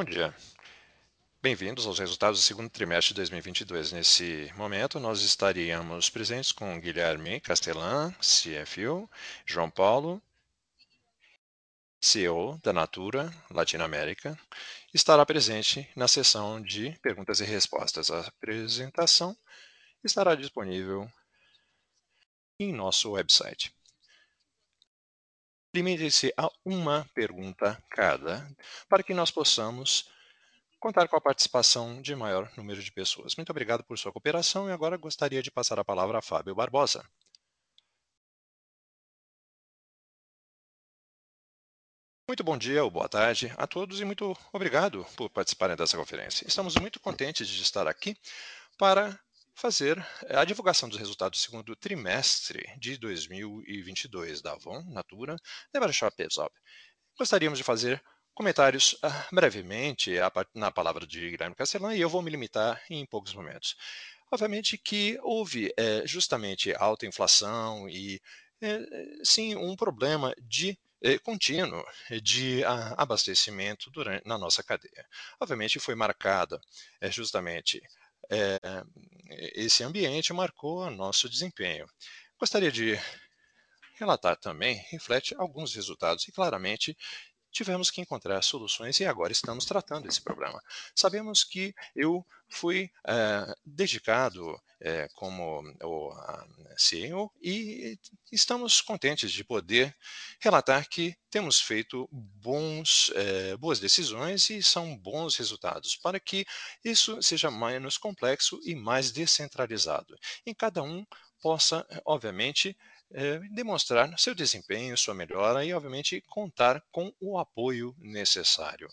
Bom dia. Bem-vindos aos resultados do segundo trimestre de 2022. Nesse momento, nós estaríamos presentes com Guilherme Castellan, CFO, João Paulo, CEO da Natura Latinoamérica, estará presente na sessão de perguntas e respostas. A apresentação estará disponível em nosso website. Limite-se a uma pergunta cada, para que nós possamos contar com a participação de maior número de pessoas. Muito obrigado por sua cooperação e agora gostaria de passar a palavra a Fábio Barbosa. Muito bom dia ou boa tarde a todos e muito obrigado por participarem dessa conferência. Estamos muito contentes de estar aqui para fazer a divulgação dos resultados do segundo trimestre de 2022 da Avon, Natura, Never Shop Aesop. Gostaríamos de fazer comentários uh, brevemente na palavra de Guilherme Castellan e eu vou me limitar em poucos momentos. Obviamente que houve é, justamente alta inflação e, é, sim, um problema de é, contínuo de a, abastecimento durante, na nossa cadeia. Obviamente foi marcada justamente esse ambiente marcou nosso desempenho. Gostaria de relatar também, reflete alguns resultados e claramente tivemos que encontrar soluções e agora estamos tratando esse problema. Sabemos que eu fui é, dedicado é, como o CEO e estamos contentes de poder relatar que temos feito bons, é, boas decisões e são bons resultados para que isso seja menos complexo e mais descentralizado. Em cada um possa, obviamente, é, demonstrar seu desempenho, sua melhora e, obviamente, contar com o apoio necessário.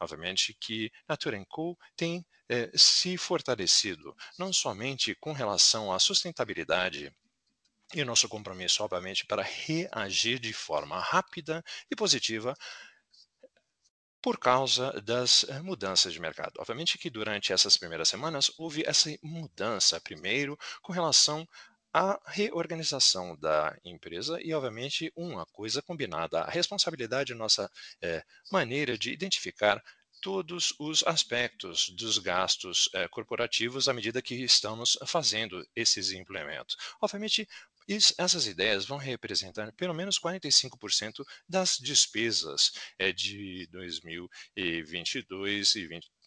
Obviamente que Natura Co tem é, se fortalecido, não somente com relação à sustentabilidade e o nosso compromisso, obviamente, para reagir de forma rápida e positiva por causa das mudanças de mercado. Obviamente que durante essas primeiras semanas houve essa mudança, primeiro, com relação a reorganização da empresa e, obviamente, uma coisa combinada, a responsabilidade, nossa é, maneira de identificar todos os aspectos dos gastos é, corporativos à medida que estamos fazendo esses implementos. Obviamente, essas ideias vão representar pelo menos 45% das despesas é, de 2022 e 2023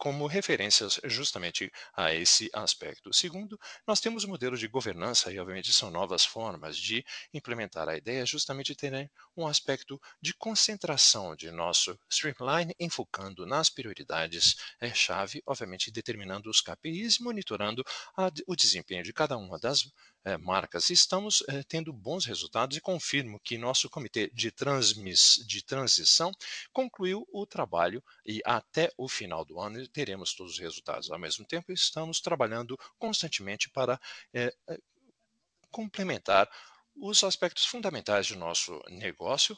como referências justamente a esse aspecto. Segundo, nós temos modelos de governança e, obviamente, são novas formas de implementar a ideia, justamente ter um aspecto de concentração de nosso streamline, enfocando nas prioridades-chave, é, obviamente, determinando os KPIs e monitorando a, o desempenho de cada uma das marcas. Estamos é, tendo bons resultados e confirmo que nosso comitê de, transmis, de transição concluiu o trabalho e até o final do ano teremos todos os resultados. Ao mesmo tempo, estamos trabalhando constantemente para é, complementar os aspectos fundamentais do nosso negócio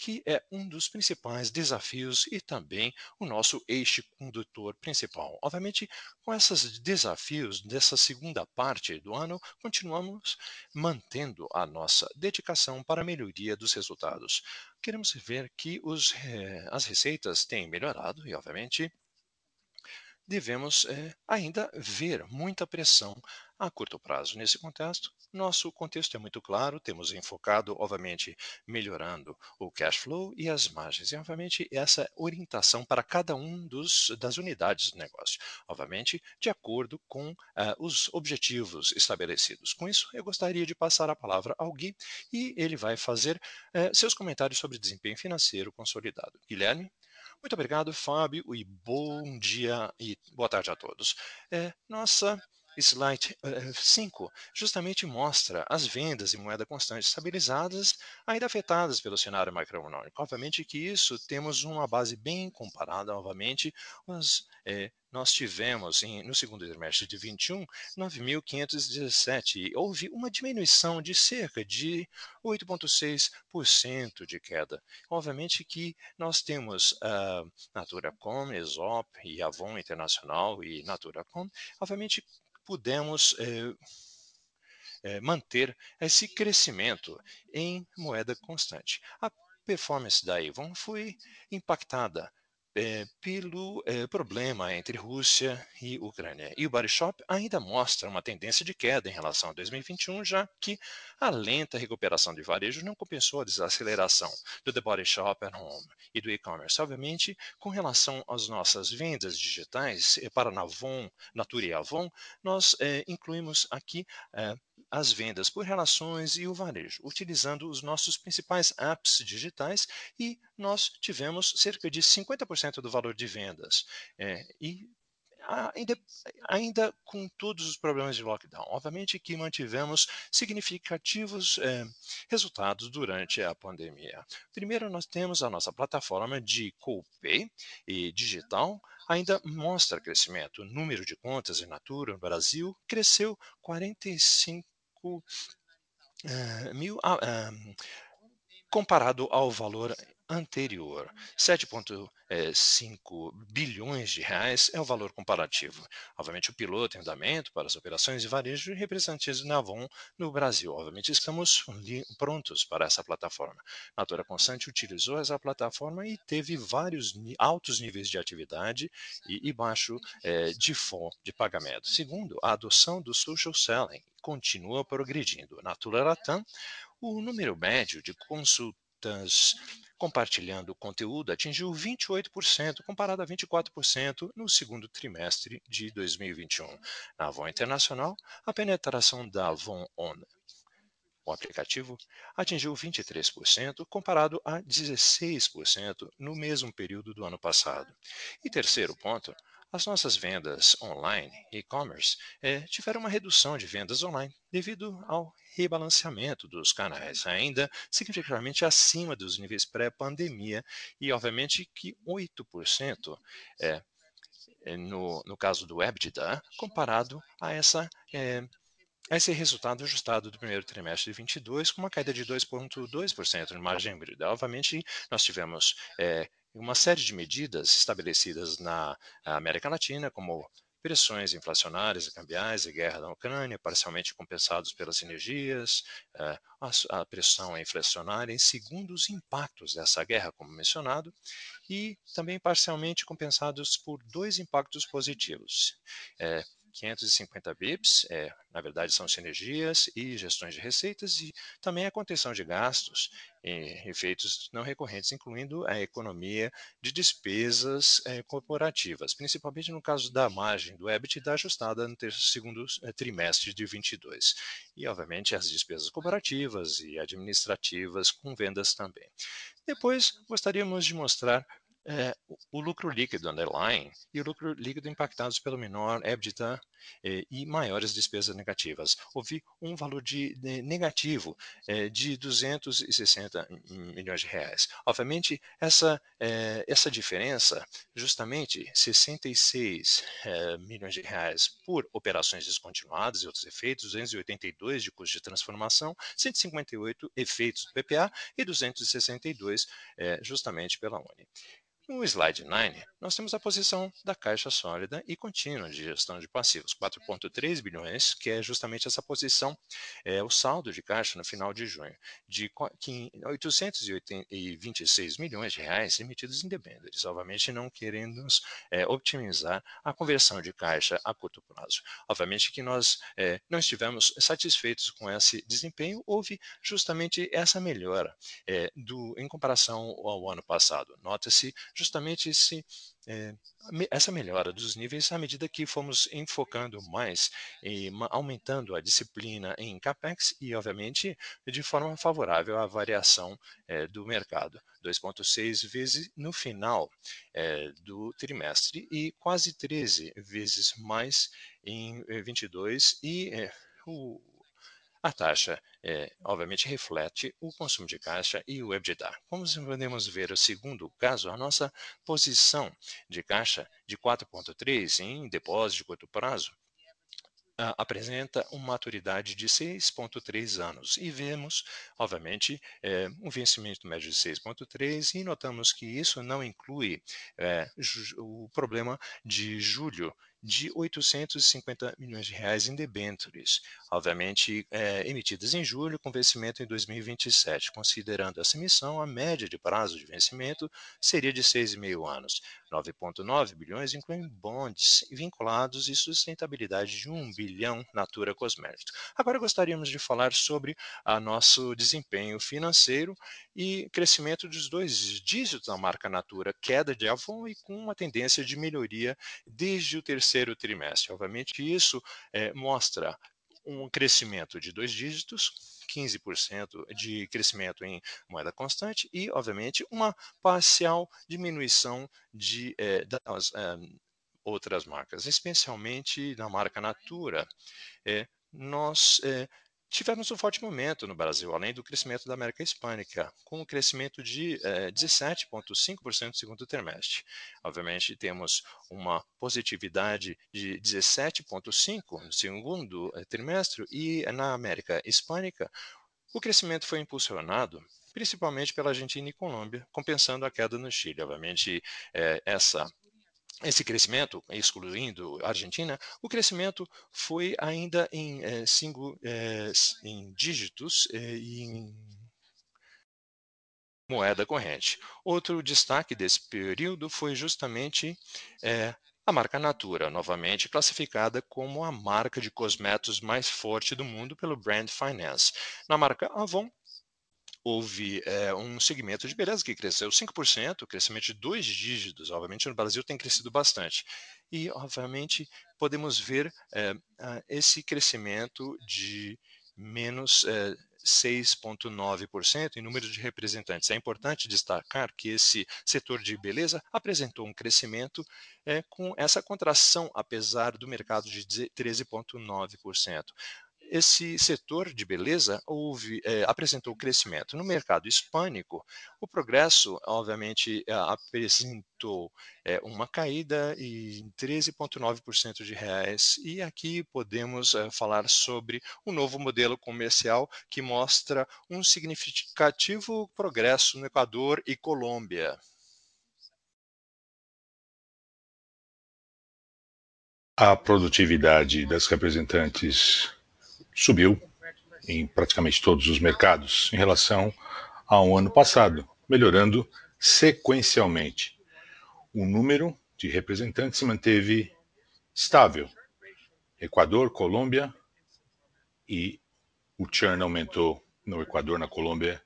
que é um dos principais desafios e também o nosso eixo condutor principal. Obviamente, com esses desafios dessa segunda parte do ano, continuamos mantendo a nossa dedicação para a melhoria dos resultados. Queremos ver que os, eh, as receitas têm melhorado e, obviamente, devemos eh, ainda ver muita pressão a curto prazo. Nesse contexto, nosso contexto é muito claro, temos enfocado, obviamente, melhorando o cash flow e as margens, e, obviamente, essa orientação para cada um dos, das unidades do negócio, obviamente, de acordo com uh, os objetivos estabelecidos. Com isso, eu gostaria de passar a palavra ao Gui e ele vai fazer uh, seus comentários sobre desempenho financeiro consolidado. Guilherme? Muito obrigado, Fábio, e bom dia e boa tarde a todos. É, nossa slide 5 uh, justamente mostra as vendas em moeda constante estabilizadas, ainda afetadas pelo cenário macroeconômico. Obviamente que isso temos uma base bem comparada, novamente, mas é, nós tivemos em, no segundo trimestre de 21 9.517 houve uma diminuição de cerca de 8,6% de queda. Obviamente que nós temos a uh, Natura.com, Exop e Avon Internacional e Natura.com, obviamente pudemos é, manter esse crescimento em moeda constante. A performance da Avon foi impactada é, pelo é, problema entre Rússia e Ucrânia. E o Body Shop ainda mostra uma tendência de queda em relação a 2021, já que a lenta recuperação de varejo não compensou a desaceleração do The Body Shop at Home e do e-commerce. Obviamente, com relação às nossas vendas digitais é, para Navon, Natura e Avon, nós é, incluímos aqui as vendas por relações e o varejo, utilizando os nossos principais apps digitais e nós tivemos cerca de 50% do valor de vendas. É, e ainda, ainda, com todos os problemas de lockdown. Obviamente que mantivemos significativos é, resultados durante a pandemia. Primeiro, nós temos a nossa plataforma de Copay e digital, ainda mostra crescimento. O número de contas em Natura no Brasil cresceu 45 uh, mil, uh, comparado ao valor anterior. 7,5 bilhões de reais é o valor comparativo. Obviamente, o piloto em andamento para as operações de varejo representantes da Avon no Brasil. Obviamente, estamos prontos para essa plataforma. Natura Constante utilizou essa plataforma e teve vários altos níveis de atividade e, e baixo é, de FOM de pagamento. Segundo, a adoção do social selling continua progredindo. Natura Latam, o número médio de consultas compartilhando conteúdo atingiu 28%, comparado a 24% no segundo trimestre de 2021. Na Avon Internacional, a penetração da Avon On o aplicativo atingiu 23%, comparado a 16% no mesmo período do ano passado. E terceiro ponto, as nossas vendas online, e-commerce, eh, tiveram uma redução de vendas online devido ao rebalanceamento dos canais, ainda significativamente acima dos níveis pré-pandemia e, obviamente, que 8% é, é, no, no caso do EBITDA, comparado a essa é, esse resultado ajustado do primeiro trimestre de 22, com uma queda de 2,2% no margem híbrida. Obviamente, nós tivemos é, uma série de medidas estabelecidas na América Latina, como pressões inflacionárias e cambiais e guerra na Ucrânia, parcialmente compensados pelas energias, eh, a pressão inflacionária, segundo os impactos dessa guerra, como mencionado, e também parcialmente compensados por dois impactos positivos. 550 bips, é, na verdade são sinergias e gestões de receitas e também a contenção de gastos e efeitos não recorrentes, incluindo a economia de despesas é, corporativas, principalmente no caso da margem do EBITDA ajustada no segundo é, trimestre de 22. E, obviamente, as despesas corporativas e administrativas com vendas também. Depois, gostaríamos de mostrar é, o lucro líquido underlying e o lucro líquido impactados pelo menor EBITDA eh, e maiores despesas negativas. Houve um valor de, de negativo eh, de 260 milhões de reais. Obviamente, essa, eh, essa diferença, justamente 66 milhões de reais por operações descontinuadas e outros efeitos, 282 de custo de transformação, 158 efeitos do PPA e 262 justamente pela Uni. No slide 9, nós temos a posição da caixa sólida e contínua de gestão de passivos, 4,3 bilhões, que é justamente essa posição, é o saldo de caixa no final de junho, de 826 milhões de reais emitidos em debêntures, obviamente não querendo é, otimizar a conversão de caixa a curto prazo. Obviamente que nós é, não estivemos satisfeitos com esse desempenho, houve justamente essa melhora é, do, em comparação ao ano passado. Nota-se justamente esse, é, essa melhora dos níveis à medida que fomos enfocando mais e aumentando a disciplina em CAPEX e, obviamente, de forma favorável à variação é, do mercado. 2,6 vezes no final é, do trimestre e quase 13 vezes mais em 22 e o a taxa, é, obviamente, reflete o consumo de caixa e o EBITDA. Como podemos ver o segundo caso, a nossa posição de caixa de 4,3 em depósito de curto prazo apresenta uma maturidade de 6,3 anos. E vemos, obviamente, é, um vencimento médio de 6,3 e notamos que isso não inclui é, o problema de julho de 850 milhões de reais em debêntures, obviamente é, emitidas em julho com vencimento em 2027. Considerando essa emissão, a média de prazo de vencimento seria de 6,5 anos. 9,9 bilhões incluem bonds vinculados e sustentabilidade de 1 bilhão Natura Cosméticos. Agora gostaríamos de falar sobre a nosso desempenho financeiro e crescimento dos dois dígitos da marca Natura, queda de Avon e com uma tendência de melhoria desde o terceiro trimestre. Obviamente, isso é, mostra um crescimento de dois dígitos, 15% de crescimento em moeda constante e, obviamente, uma parcial diminuição de, eh, das eh, outras marcas, especialmente na marca Natura. Eh, nós Tivemos um forte momento no Brasil, além do crescimento da América Hispânica, com um crescimento de eh, 17,5% no segundo trimestre. Obviamente, temos uma positividade de 17,5% no segundo eh, trimestre, e na América Hispânica, o crescimento foi impulsionado principalmente pela Argentina e Colômbia, compensando a queda no Chile. Obviamente, eh, essa esse crescimento, excluindo a Argentina, o crescimento foi ainda em, é, cinco, é, em dígitos é, e em moeda corrente. Outro destaque desse período foi justamente a marca Natura, novamente classificada como a marca de cosméticos mais forte do mundo pelo Brand Finance. Na marca Avon, houve é, um segmento de beleza que cresceu 5%, crescimento de dois dígitos, obviamente no Brasil tem crescido bastante. E, obviamente, podemos ver é, esse crescimento de menos é, 6,9% em número de representantes. É importante destacar que esse setor de beleza apresentou um crescimento é, com essa contração, apesar do mercado de 13,9% esse setor de beleza houve, é, apresentou crescimento. No mercado hispânico, o progresso, obviamente, é, apresentou é, uma caída em 13,9% de reais. E aqui podemos é, falar sobre um novo modelo comercial que mostra um significativo progresso no Equador e Colômbia. A produtividade das representantes subiu em praticamente todos os mercados em relação ao ano passado, melhorando sequencialmente. O número de representantes se manteve estável. Equador, Colômbia e o churn aumentou no Equador, na Colômbia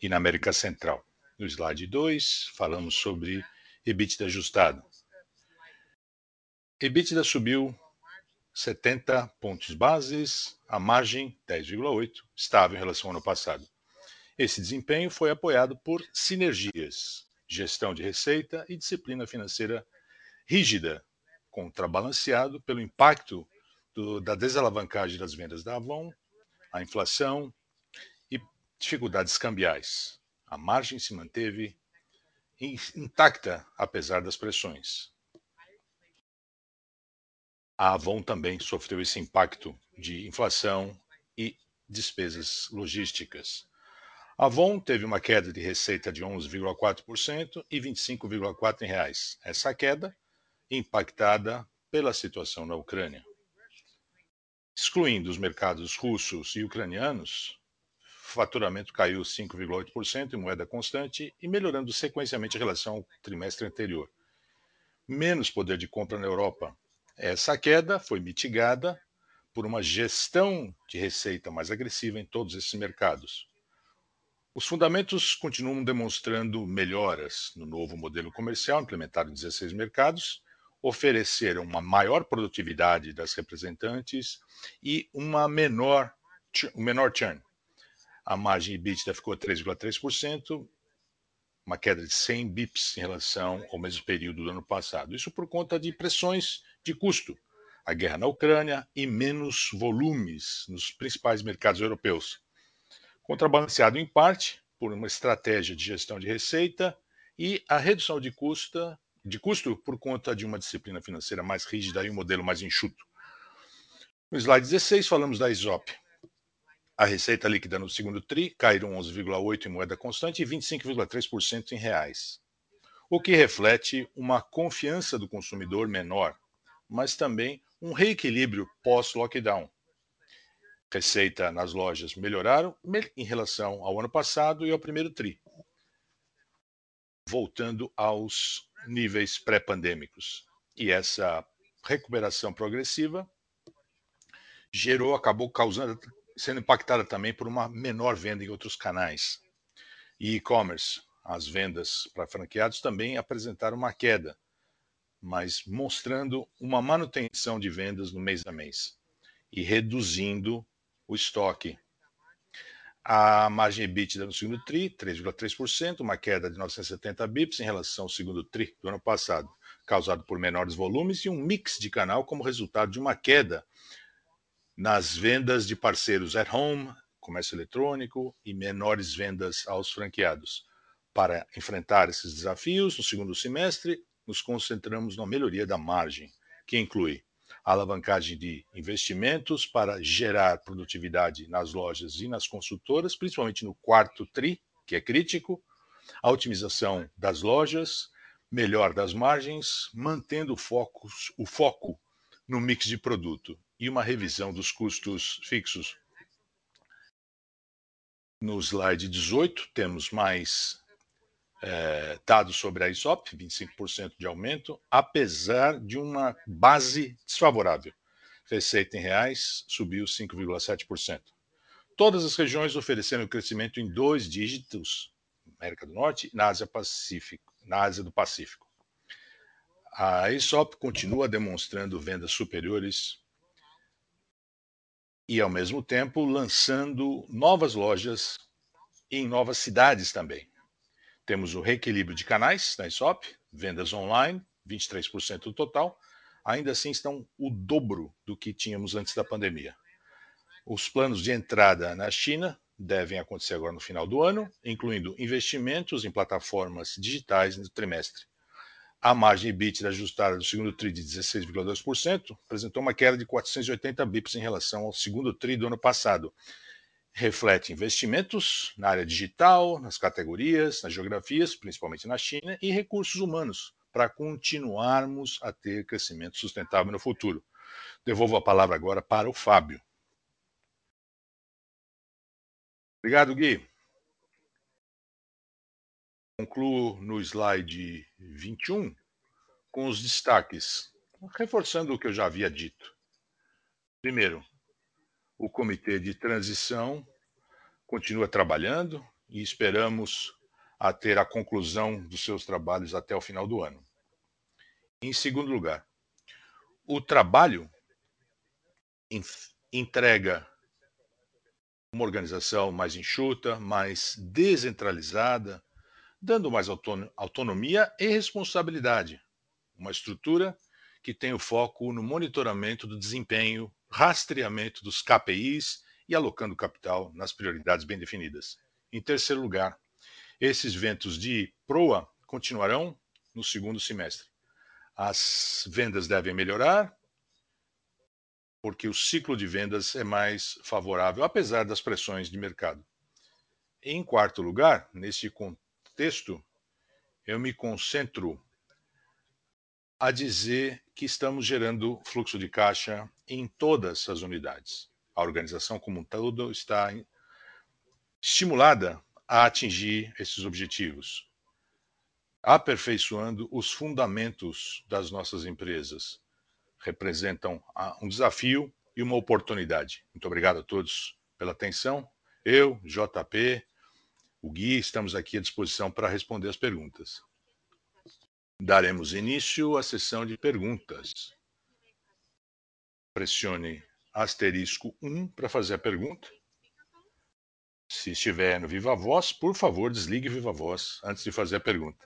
e na América Central. No slide 2, falamos sobre EBITDA ajustado. EBITDA subiu 70 pontos bases, a margem 10,8, estável em relação ao ano passado. Esse desempenho foi apoiado por sinergias, gestão de receita e disciplina financeira rígida, contrabalanceado pelo impacto do, da desalavancagem das vendas da Avon, a inflação e dificuldades cambiais. A margem se manteve intacta apesar das pressões. A Avon também sofreu esse impacto de inflação e despesas logísticas. A Avon teve uma queda de receita de 11,4% e 25,4% em reais. Essa queda impactada pela situação na Ucrânia. Excluindo os mercados russos e ucranianos, faturamento caiu 5,8% em moeda constante e melhorando sequencialmente em relação ao trimestre anterior. Menos poder de compra na Europa, essa queda foi mitigada por uma gestão de receita mais agressiva em todos esses mercados. Os fundamentos continuam demonstrando melhoras no novo modelo comercial implementado em 16 mercados, ofereceram uma maior produtividade das representantes e uma menor, um menor churn. A margem EBITDA ficou 3,3%, uma queda de 100 bips em relação ao mesmo período do ano passado. Isso por conta de pressões de custo, a guerra na Ucrânia e menos volumes nos principais mercados europeus. Contrabalanceado em parte por uma estratégia de gestão de receita e a redução de, custa, de custo por conta de uma disciplina financeira mais rígida e um modelo mais enxuto. No slide 16, falamos da ISOP. A receita líquida no segundo TRI caiu 11,8% em moeda constante e 25,3% em reais, o que reflete uma confiança do consumidor menor mas também um reequilíbrio pós-lockdown. Receita nas lojas melhoraram em relação ao ano passado e ao primeiro TRI, voltando aos níveis pré-pandêmicos. E essa recuperação progressiva gerou, acabou causando, sendo impactada também por uma menor venda em outros canais. E e-commerce, as vendas para franqueados também apresentaram uma queda, mas mostrando uma manutenção de vendas no mês a mês e reduzindo o estoque. A margem EBITDA no segundo TRI, 3,3%, uma queda de 970 bips em relação ao segundo TRI do ano passado, causado por menores volumes e um mix de canal como resultado de uma queda nas vendas de parceiros at home, comércio eletrônico e menores vendas aos franqueados. Para enfrentar esses desafios, no segundo semestre, nos concentramos na melhoria da margem, que inclui alavancagem de investimentos para gerar produtividade nas lojas e nas consultoras, principalmente no quarto TRI, que é crítico, a otimização das lojas, melhor das margens, mantendo o foco, o foco no mix de produto e uma revisão dos custos fixos. No slide 18, temos mais é, dados sobre a ISOP, 25% de aumento, apesar de uma base desfavorável. Receita em reais subiu 5,7%. Todas as regiões ofereceram crescimento em dois dígitos, América do Norte e na Ásia, Pacífico, na Ásia do Pacífico. A ISOP continua demonstrando vendas superiores e, ao mesmo tempo, lançando novas lojas em novas cidades também. Temos o reequilíbrio de canais na ISOP, vendas online, 23% do total, ainda assim estão o dobro do que tínhamos antes da pandemia. Os planos de entrada na China devem acontecer agora no final do ano, incluindo investimentos em plataformas digitais no trimestre. A margem EBITDA ajustada do segundo TRI de 16,2% apresentou uma queda de 480 bips em relação ao segundo TRI do ano passado, reflete investimentos na área digital, nas categorias, nas geografias, principalmente na China, e recursos humanos, para continuarmos a ter crescimento sustentável no futuro. Devolvo a palavra agora para o Fábio. Obrigado, Gui. Concluo no slide 21 com os destaques, reforçando o que eu já havia dito. Primeiro, o comitê de transição continua trabalhando e esperamos a ter a conclusão dos seus trabalhos até o final do ano. Em segundo lugar, o trabalho entrega uma organização mais enxuta, mais descentralizada, dando mais autonomia e responsabilidade. Uma estrutura que tem o foco no monitoramento do desempenho rastreamento dos KPIs e alocando capital nas prioridades bem definidas. Em terceiro lugar, esses ventos de proa continuarão no segundo semestre. As vendas devem melhorar, porque o ciclo de vendas é mais favorável, apesar das pressões de mercado. Em quarto lugar, nesse contexto, eu me concentro a dizer que estamos gerando fluxo de caixa em todas as unidades. A organização como um todo está estimulada a atingir esses objetivos, aperfeiçoando os fundamentos das nossas empresas. Representam um desafio e uma oportunidade. Muito obrigado a todos pela atenção. Eu, JP, o Gui, estamos aqui à disposição para responder as perguntas. Daremos início à sessão de perguntas. Pressione asterisco 1 para fazer a pergunta. Se estiver no Viva Voz, por favor, desligue Viva Voz antes de fazer a pergunta.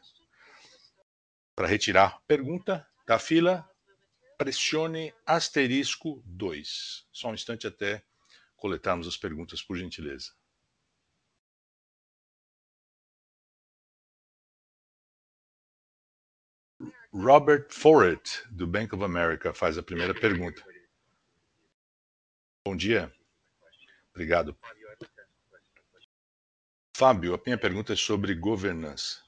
Para retirar a pergunta da fila, pressione asterisco 2. Só um instante até coletarmos as perguntas, por gentileza. Robert Forrett, do Bank of America, faz a primeira pergunta. Bom dia. Obrigado. Fábio, a minha pergunta é sobre governança.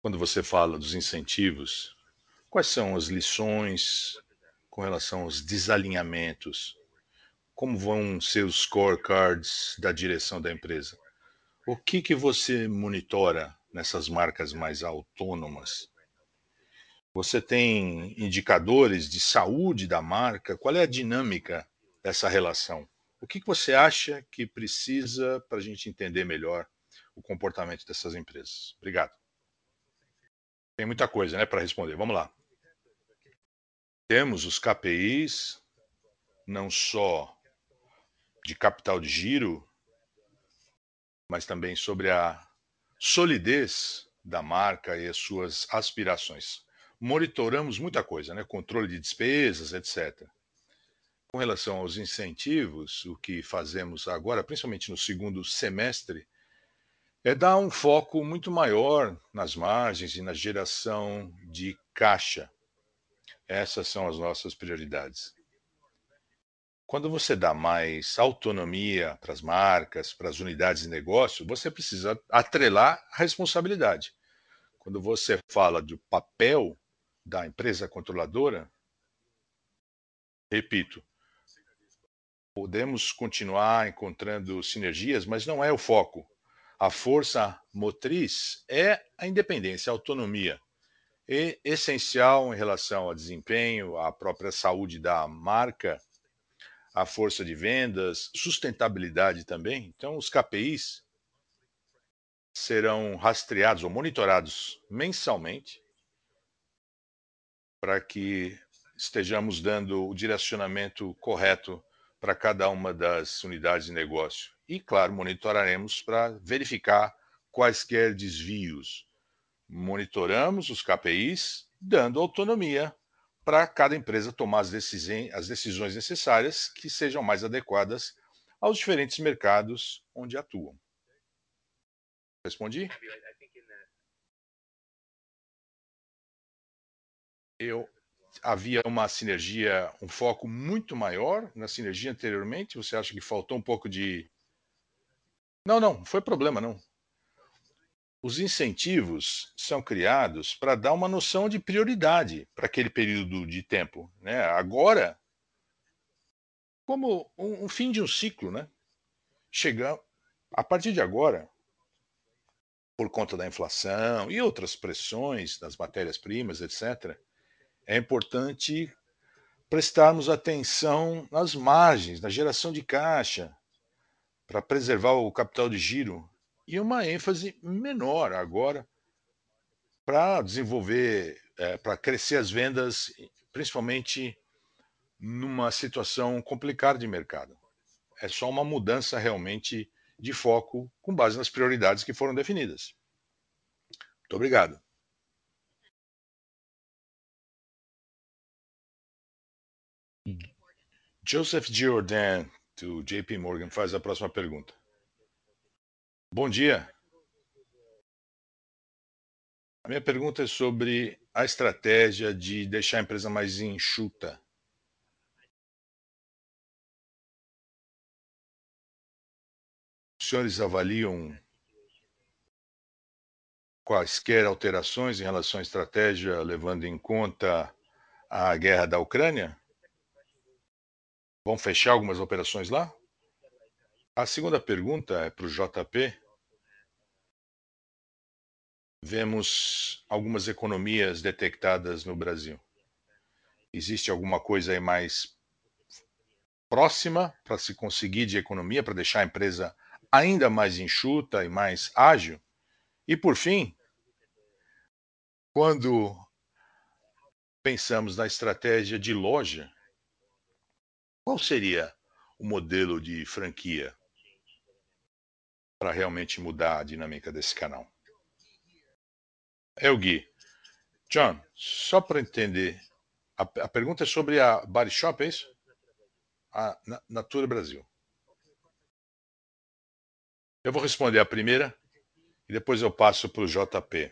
Quando você fala dos incentivos, quais são as lições com relação aos desalinhamentos? Como vão ser os scorecards da direção da empresa? O que, que você monitora nessas marcas mais autônomas? Você tem indicadores de saúde da marca? Qual é a dinâmica dessa relação? O que você acha que precisa para a gente entender melhor o comportamento dessas empresas? Obrigado. Tem muita coisa né, para responder. Vamos lá. Temos os KPIs, não só de capital de giro, mas também sobre a solidez da marca e as suas aspirações. Monitoramos muita coisa, né? controle de despesas, etc. Com relação aos incentivos, o que fazemos agora, principalmente no segundo semestre, é dar um foco muito maior nas margens e na geração de caixa. Essas são as nossas prioridades. Quando você dá mais autonomia para as marcas, para as unidades de negócio, você precisa atrelar a responsabilidade. Quando você fala do papel da empresa controladora, repito, podemos continuar encontrando sinergias, mas não é o foco. A força motriz é a independência, a autonomia. É essencial em relação ao desempenho, à própria saúde da marca, à força de vendas, sustentabilidade também. Então, os KPIs serão rastreados ou monitorados mensalmente para que estejamos dando o direcionamento correto para cada uma das unidades de negócio. E, claro, monitoraremos para verificar quaisquer desvios. Monitoramos os KPIs, dando autonomia para cada empresa tomar as, decisões necessárias que sejam mais adequadas aos diferentes mercados onde atuam. Respondi? Eu havia uma sinergia, um foco muito maior na sinergia anteriormente? Você acha que faltou um pouco de. Não, não, foi problema, não. Os incentivos são criados para dar uma noção de prioridade para aquele período de tempo. Né? Agora, como um, um fim de um ciclo, né? Chegar, a partir de agora, por conta da inflação e outras pressões das matérias-primas, etc., é importante prestarmos atenção nas margens, na geração de caixa, para preservar o capital de giro, e uma ênfase menor agora para desenvolver, é, para crescer as vendas, principalmente numa situação complicada de mercado. É só uma mudança realmente de foco com base nas prioridades que foram definidas. Muito obrigado. Joseph Giordano, do JP Morgan, faz a próxima pergunta. Bom dia. A minha pergunta é sobre a estratégia de deixar a empresa mais enxuta. Os senhores avaliam quaisquer alterações em relação à estratégia, levando em conta a guerra da Ucrânia? Vão fechar algumas operações lá? A segunda pergunta é para o JP. Vemos algumas economias detectadas no Brasil. Existe alguma coisa aí mais próxima para se conseguir de economia, para deixar a empresa ainda mais enxuta e mais ágil? E por fim, quando pensamos na estratégia de loja, qual seria o modelo de franquia para realmente mudar a dinâmica desse canal? É o Gui. John, só para entender, a, a, pergunta é sobre a Body Shop, é isso? A Natura Brasil. Eu vou responder a primeira e depois eu passo para o JP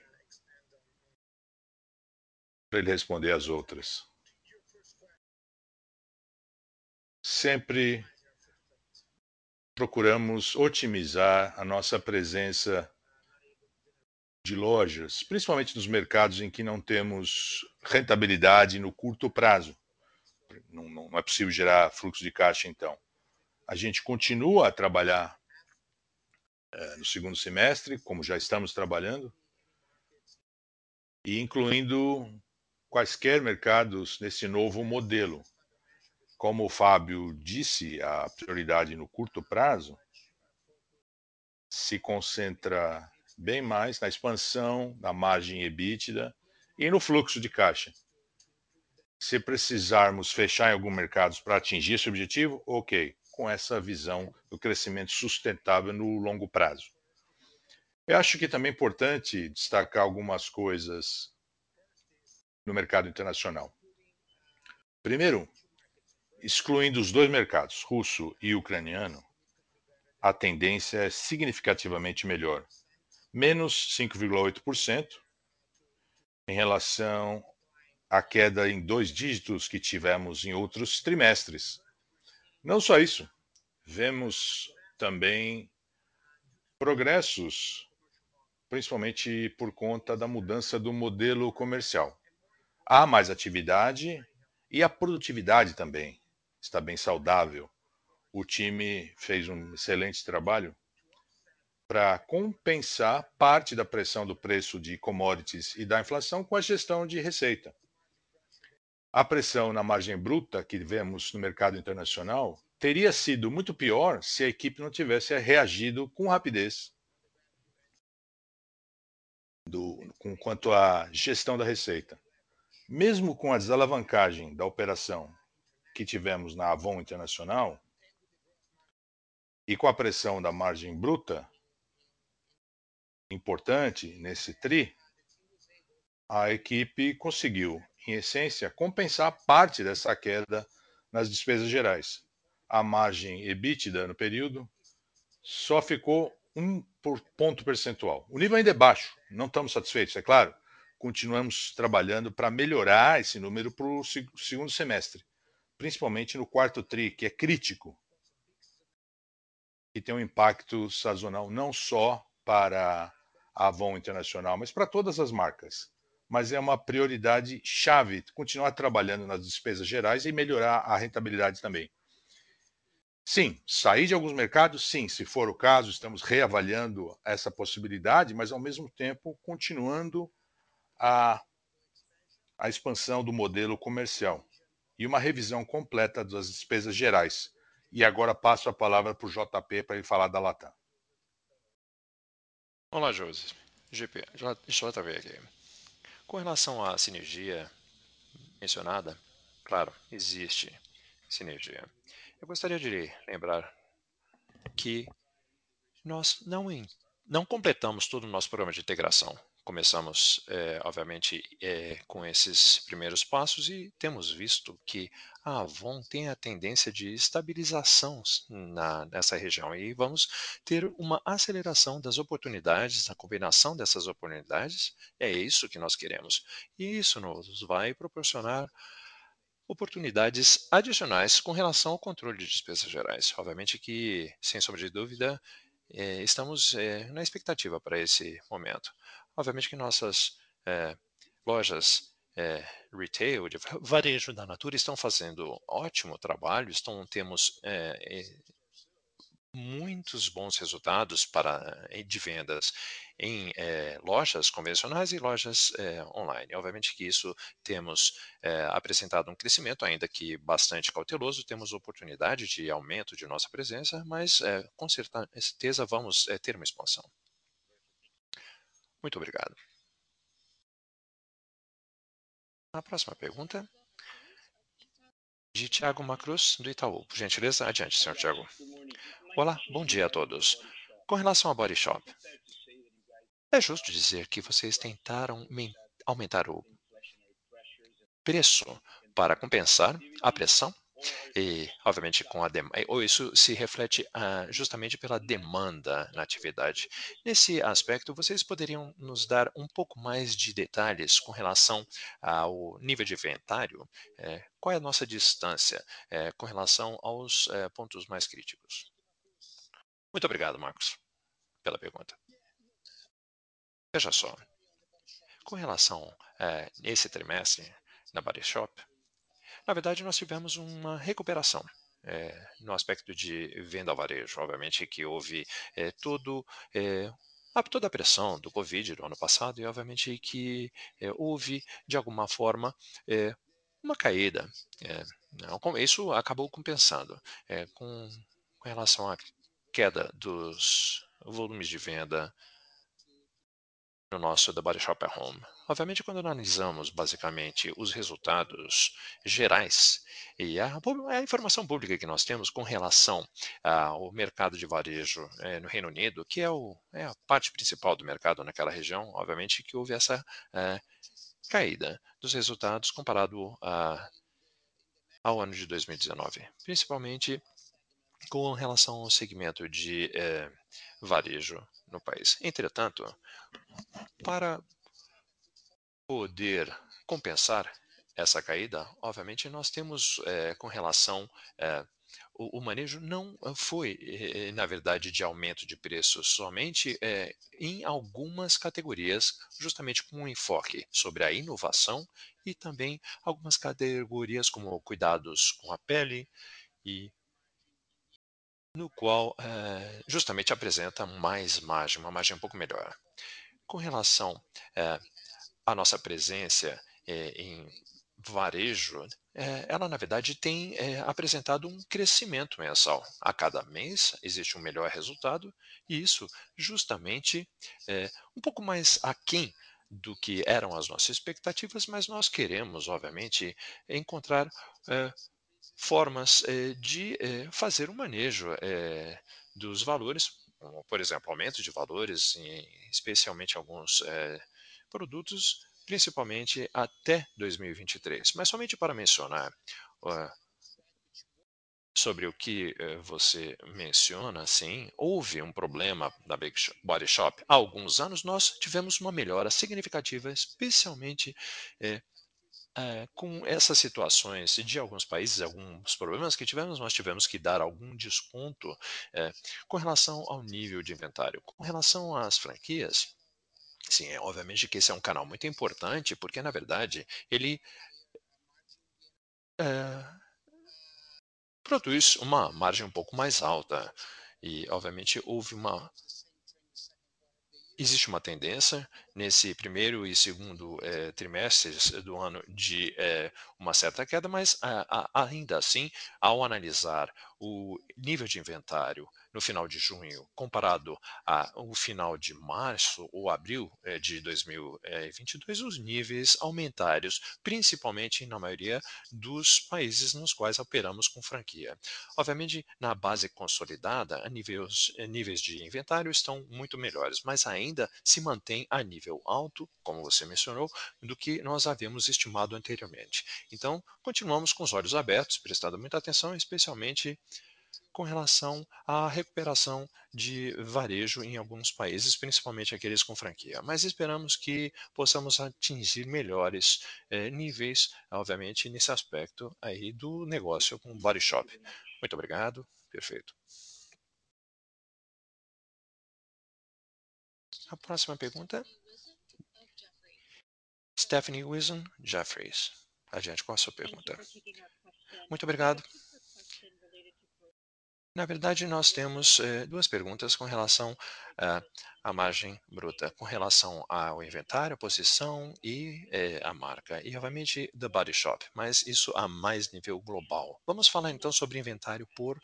para ele responder as outras. Sempre procuramos otimizar a nossa presença de lojas, principalmente nos mercados em que não temos rentabilidade no curto prazo. Não, não, é possível gerar fluxo de caixa, então. A gente continua a trabalhar é, no segundo semestre, como já estamos trabalhando, e incluindo quaisquer mercados nesse novo modelo. Como o Fábio disse, a prioridade no curto prazo se concentra bem mais na expansão da margem EBITDA e no fluxo de caixa. Se precisarmos fechar em algum mercado para atingir esse objetivo, ok, com essa visão do crescimento sustentável no longo prazo. Eu acho que também é importante destacar algumas coisas no mercado internacional. Primeiro, excluindo os dois mercados, russo e ucraniano, a tendência é significativamente melhor, menos 5,8% em relação à queda em dois dígitos que tivemos em outros trimestres. Não só isso, vemos também progressos, principalmente por conta da mudança do modelo comercial. Há mais atividade e a produtividade também está bem saudável. O time fez um excelente trabalho para compensar parte da pressão do preço de commodities e da inflação com a gestão de receita. A pressão na margem bruta que vemos no mercado internacional teria sido muito pior se a equipe não tivesse reagido com rapidez do, com quanto à gestão da receita. Mesmo com a desalavancagem da operação que tivemos na Avon Internacional e com a pressão da margem bruta importante nesse tri, a equipe conseguiu, em essência, compensar parte dessa queda nas despesas gerais. A margem EBITDA no período só ficou um ponto percentual. O nível ainda é baixo, não estamos satisfeitos, é claro. Continuamos trabalhando para melhorar esse número para o segundo semestre principalmente no quarto TRI, que é crítico, e tem um impacto sazonal não só para a Avon Internacional, mas para todas as marcas. Mas é uma prioridade chave continuar trabalhando nas despesas gerais e melhorar a rentabilidade também. Sim, sair de alguns mercados, sim, se for o caso, estamos reavaliando essa possibilidade, mas ao mesmo tempo continuando a, a expansão do modelo comercial e uma revisão completa das despesas gerais. E agora passo a palavra para o JP para ele falar da Latam. Olá, Josi. GP, JV aqui. Com relação à sinergia mencionada, claro, existe sinergia. Eu gostaria de lembrar que nós não, não completamos todo o nosso programa de integração começamos, é, obviamente, é, com esses primeiros passos e temos visto que a Avon tem a tendência de estabilização na, nessa região e vamos ter uma aceleração das oportunidades, a combinação dessas oportunidades, é isso que nós queremos. E isso nos vai proporcionar oportunidades adicionais com relação ao controle de despesas gerais. Obviamente que, sem sombra de dúvida, é, estamos na expectativa para esse momento. Obviamente que nossas é, lojas é, retail, de varejo da Natura, estão fazendo ótimo trabalho, estão, temos é, muitos bons resultados para, de vendas em é, lojas convencionais e lojas é, online. Obviamente que isso temos é, apresentado um crescimento, ainda que bastante cauteloso, temos oportunidade de aumento de nossa presença, mas com certeza vamos ter uma expansão. Muito obrigado. A próxima pergunta de Tiago Macruz, do Itaú. Por gentileza, adiante, senhor Tiago. Olá, bom dia a todos. Com relação ao Body Shop, é justo dizer que vocês tentaram aumentar o preço para compensar a pressão e, obviamente, com a ou isso se reflete ah, justamente pela demanda na atividade. Nesse aspecto, vocês poderiam nos dar um pouco mais de detalhes com relação ao nível de inventário? É, qual é a nossa distância é, com relação aos é, pontos mais críticos? Muito obrigado, Marcos, pela pergunta. Veja só, com relação a esse trimestre na Body Shop, na verdade, nós tivemos uma recuperação. É, no aspecto de venda ao varejo. Obviamente que houve é, é, toda a pressão do Covid do ano passado e, obviamente, que é, houve, de alguma forma, é, uma caída. É, não, isso acabou compensando com, com relação à queda dos volumes de venda no nosso The Body Shop at Home. Obviamente, quando analisamos basicamente os resultados gerais e a, a informação pública que nós temos com relação ao mercado de varejo é, no Reino Unido, que é, o, é, a parte principal do mercado naquela região, obviamente que houve essa é, caída dos resultados comparado a, ao ano de 2019, principalmente com relação ao segmento de é, varejo no país. Entretanto, para poder compensar essa caída, obviamente nós temos é, com relação é, o, o, manejo não foi, é, na verdade, de aumento de preços, somente em algumas categorias, justamente com um enfoque sobre a inovação e também algumas categorias como cuidados com a pele e no qual justamente apresenta mais margem, uma margem um pouco melhor. Com relação é, à nossa presença é, em varejo, é, ela na verdade tem apresentado um crescimento mensal. A cada mês existe um melhor resultado e isso justamente um pouco mais aquém do que eram as nossas expectativas, mas nós queremos, obviamente, encontrar formas de fazer um manejo dos valores por exemplo, aumento de valores, especialmente alguns é, produtos, principalmente até 2023. Mas somente para mencionar sobre o que uh, você menciona, sim, houve um problema da Big Body Shop. Há alguns anos nós tivemos uma melhora significativa, especialmente uh, é, com essas situações de alguns países, alguns problemas que tivemos, nós tivemos que dar algum desconto com relação ao nível de inventário. Com relação às franquias, sim, é, obviamente que esse é um canal muito importante, porque na verdade ele é, produz uma margem um pouco mais alta. E, obviamente, houve uma existe uma tendência nesse primeiro e segundo é, trimestres do ano de é, uma certa queda, mas a, a, ainda assim, ao analisar o nível de inventário no final de junho comparado ao final de março ou abril eh, de 2022, os níveis aumentaram, principalmente na maioria dos países nos quais operamos com franquia. Obviamente, na base consolidada, níveis, níveis de inventário estão muito melhores, mas ainda se mantém a nível alto, como você mencionou, do que nós havíamos estimado anteriormente. Então, continuamos com os olhos abertos, prestando muita atenção, especialmente com relação à recuperação de varejo em alguns países, principalmente aqueles com franquia. Mas esperamos que possamos atingir melhores eh, níveis, obviamente, nesse aspecto aí do negócio com body shop. Muito obrigado. Perfeito. A próxima pergunta. Stephanie Wilson, Jeffries. Adiante com a sua pergunta. Muito obrigado. Na verdade, nós temos eh, duas perguntas com relação eh, à margem bruta, com relação ao inventário, a posição e eh, a marca. E, obviamente, The Body Shop, mas isso a mais nível global. Vamos falar então sobre inventário por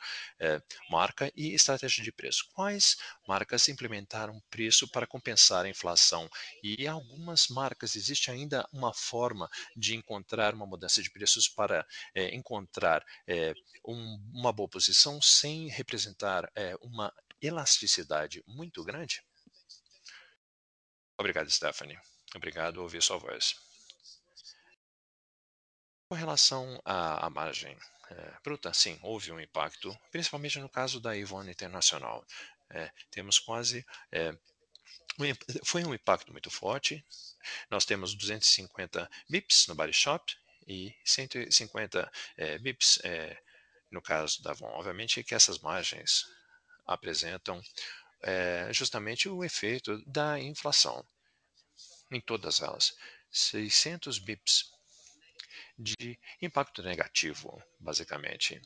marca e estratégia de preço. Quais marcas implementaram preço para compensar a inflação? E algumas marcas, existe ainda uma forma de encontrar uma mudança de preços para encontrar um, uma boa posição sem representar é, uma elasticidade muito grande? Obrigado, Stephanie. Obrigado por ouvir sua voz. Com relação à, à margem é, bruta, sim, houve um impacto, principalmente no caso da Ivone Internacional. É, temos quase. É, foi um impacto muito forte. Nós temos 250 bips no Body Shop e 150 é, bips é, no caso da Avon. Obviamente que essas margens apresentam é, justamente o efeito da inflação em todas elas. 600 bips de impacto negativo, basicamente.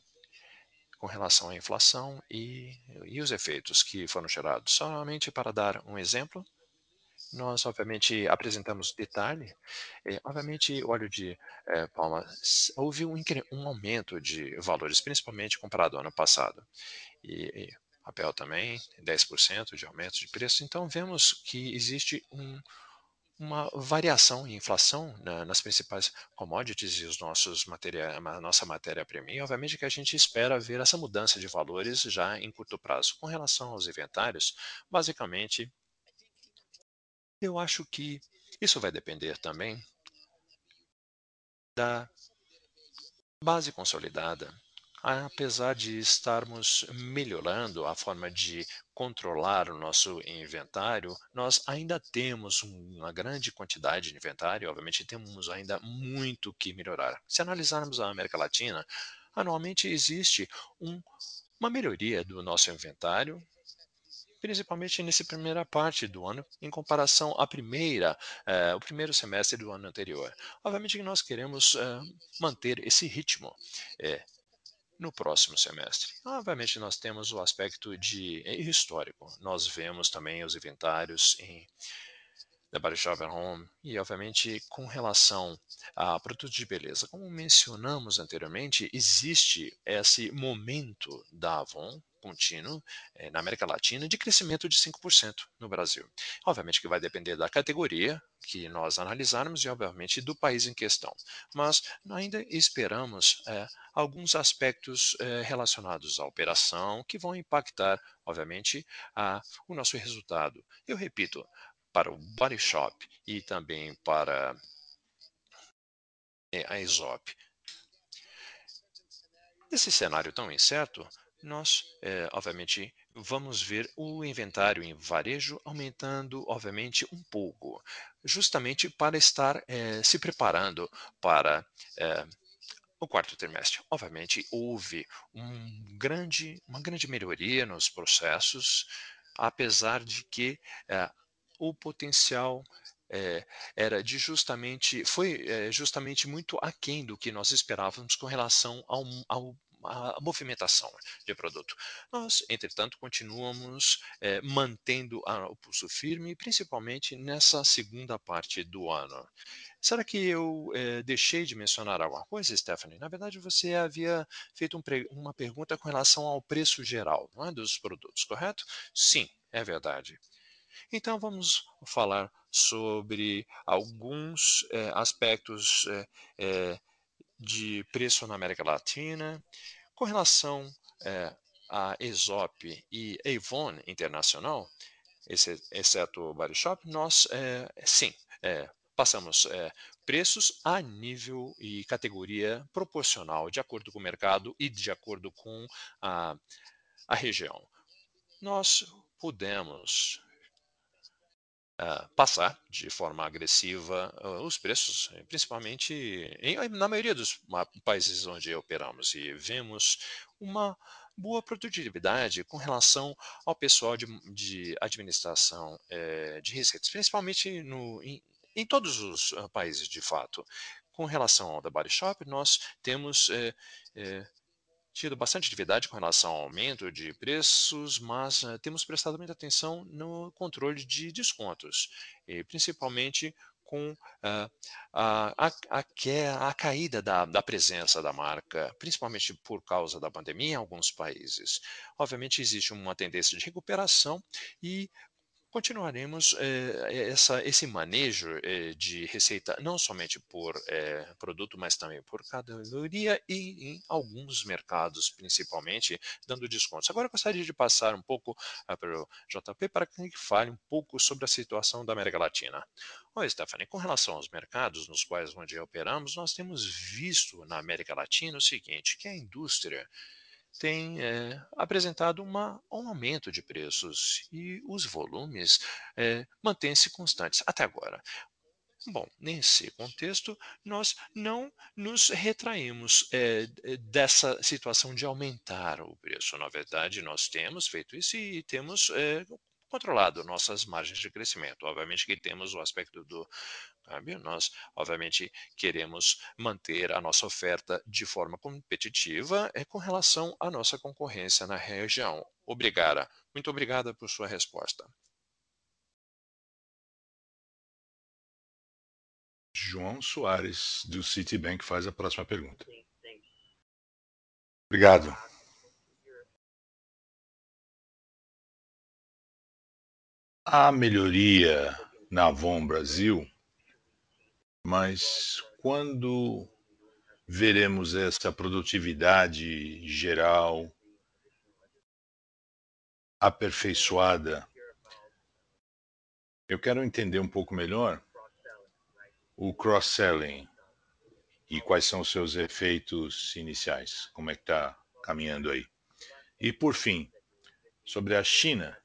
com relação à inflação e, e os efeitos que foram gerados. Somente para dar um exemplo, nós, obviamente, apresentamos detalhe. É, obviamente, óleo de é, palma, houve um, um, aumento de valores, principalmente comparado ao ano passado. E, e papel também, 10% de aumento de preço. Então, vemos que existe um, uma variação em inflação né, nas principais commodities e os nossos matéria, a nossa matéria-prima. E, obviamente, que a gente espera ver essa mudança de valores já em curto prazo. Com relação aos inventários, basicamente, eu acho que isso vai depender também da base consolidada. Apesar de estarmos melhorando a forma de controlar o nosso inventário, nós ainda temos uma grande quantidade de inventário, obviamente temos ainda muito que melhorar. Se analisarmos a América Latina, anualmente existe um, uma melhoria do nosso inventário, principalmente nessa primeira parte do ano, em comparação à primeira, eh, o primeiro semestre do ano anterior. Obviamente que nós queremos eh, manter esse ritmo eh, no próximo semestre. Obviamente nós temos o aspecto de histórico. Nós vemos também os inventários em da Body Shop Home e, obviamente, com relação a produtos de beleza. Como mencionamos anteriormente, existe esse momento da Avon contínuo eh, na América Latina de crescimento de 5% no Brasil. Obviamente que vai depender da categoria que nós analisarmos e, obviamente, do país em questão. Mas ainda esperamos eh, alguns aspectos eh, relacionados à operação que vão impactar, obviamente, a, o nosso resultado. Eu repito, para o Body Shop e também para a ESOP. Nesse cenário tão incerto, nós, é, obviamente, vamos ver o inventário em varejo aumentando, obviamente, um pouco, justamente para estar é, se preparando para é, o quarto trimestre. Obviamente, houve um grande, uma grande melhoria nos processos, apesar de que o potencial é, era de justamente foi é, justamente muito aquém do que nós esperávamos com relação ao, ao a movimentação de produto. Nós, entretanto, continuamos é, mantendo a, o pulso firme, principalmente nessa segunda parte do ano. Será que eu é, deixei de mencionar alguma coisa, Stephanie? Na verdade, você havia feito um, uma pergunta com relação ao preço geral é, dos produtos, correto? Sim, é verdade. Então vamos falar sobre alguns é, aspectos de preço na América Latina. Com relação a ESOP e Avon Internacional, exceto o Body Shop, nós sim passamos preços a nível e categoria proporcional, de acordo com o mercado e de acordo com a, a região. Nós pudemos uh, passar de forma agressiva uh, os preços, eh, principalmente em, na maioria dos países onde operamos, e vemos uma boa produtividade com relação ao pessoal de, de administração eh, de receitas, principalmente no, em, em todos os países, de fato. Com relação ao da Body Shop, nós temos eh, eh, tido bastante atividade com relação ao aumento de preços, mas uh, temos prestado muita atenção no controle de descontos, e principalmente com uh, a, a, a, a, caída da, da, presença da marca, principalmente por causa da pandemia em alguns países. Obviamente, existe uma tendência de recuperação e continuaremos eh, essa, esse manejo eh, de receita não somente por eh, produto, mas também por categoria e em alguns mercados, principalmente, dando descontos. Agora eu gostaria de passar um pouco ah, para o JP para que fale um pouco sobre a situação da América Latina. Oi, Stephanie, com relação aos mercados nos quais onde operamos, nós temos visto na América Latina o seguinte, que a indústria tem é, apresentado uma, um aumento de preços e os volumes é, mantêm-se constantes até agora. Bom, nesse contexto, nós não nos retraímos é, dessa situação de aumentar o preço. Na verdade, nós temos feito isso e temos é, controlado nossas margens de crescimento. Obviamente que temos o aspecto do Sabe? Nós, obviamente, queremos manter a nossa oferta de forma competitiva é, com relação à nossa concorrência na região. Obrigada. Muito obrigada por sua resposta. João Soares, do Citibank, faz a próxima pergunta. Obrigado. Há melhoria na Avon Brasil mas quando veremos essa produtividade geral aperfeiçoada? Eu quero entender um pouco melhor o cross-selling e quais são os seus efeitos iniciais. Como é que está caminhando aí? E por fim, sobre a China.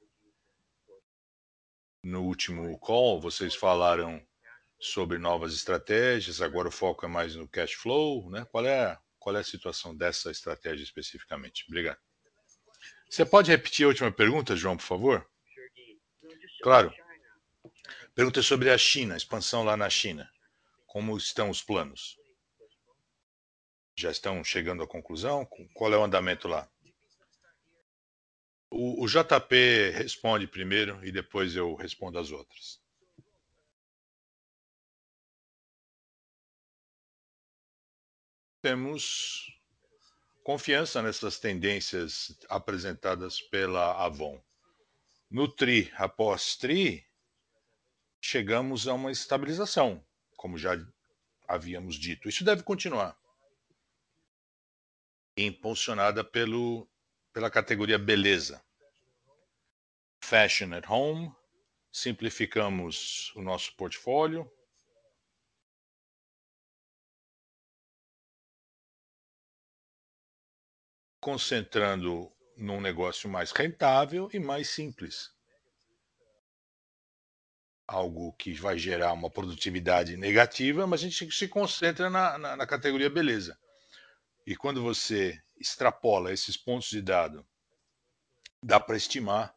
No último call, vocês falaram sobre novas estratégias, agora o foco é mais no cash flow, né? Qual é, qual é a situação dessa estratégia especificamente? Obrigado. Você pode repetir a última pergunta, João, por favor? Claro. Pergunta sobre a China, expansão lá na China. Como estão os planos? Já estão chegando à conclusão? Qual é o andamento lá? O, o JP responde primeiro e depois eu respondo as outras. Temos confiança nessas tendências apresentadas pela Avon. No TRI após TRI, chegamos a uma estabilização, como já havíamos dito. Isso deve continuar. Impulsionada pelo, pela categoria beleza. Fashion at home, simplificamos o nosso portfólio, concentrando num negócio mais rentável e mais simples. Algo que vai gerar uma produtividade negativa, mas a gente se concentra na, na, na categoria beleza. E quando você extrapola esses pontos de dado, dá para estimar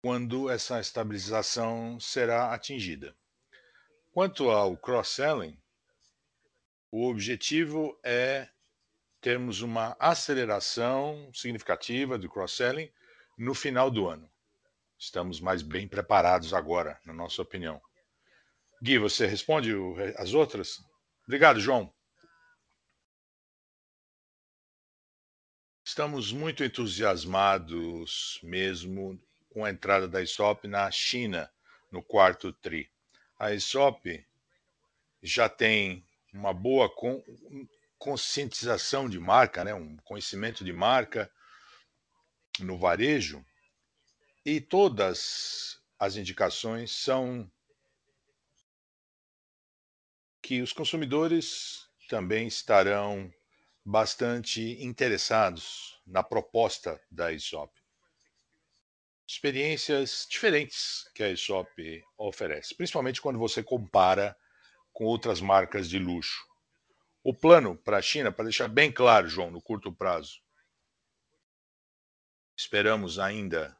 quando essa estabilização será atingida. Quanto ao cross-selling, o objetivo é termos uma aceleração significativa do cross-selling no final do ano. Estamos mais bem preparados agora, na nossa opinião. Gui, você responde as outras? Obrigado, João. Estamos muito entusiasmados mesmo com a entrada da ISOP na China no quarto TRI. A ISOP já tem uma boa conscientização de marca, né, um conhecimento de marca no varejo, e todas as indicações são que os consumidores também estarão bastante interessados na proposta da ISOP. Experiências diferentes que a ISOP oferece, principalmente quando você compara com outras marcas de luxo. O plano para a China, para deixar bem claro, João, no curto prazo, esperamos ainda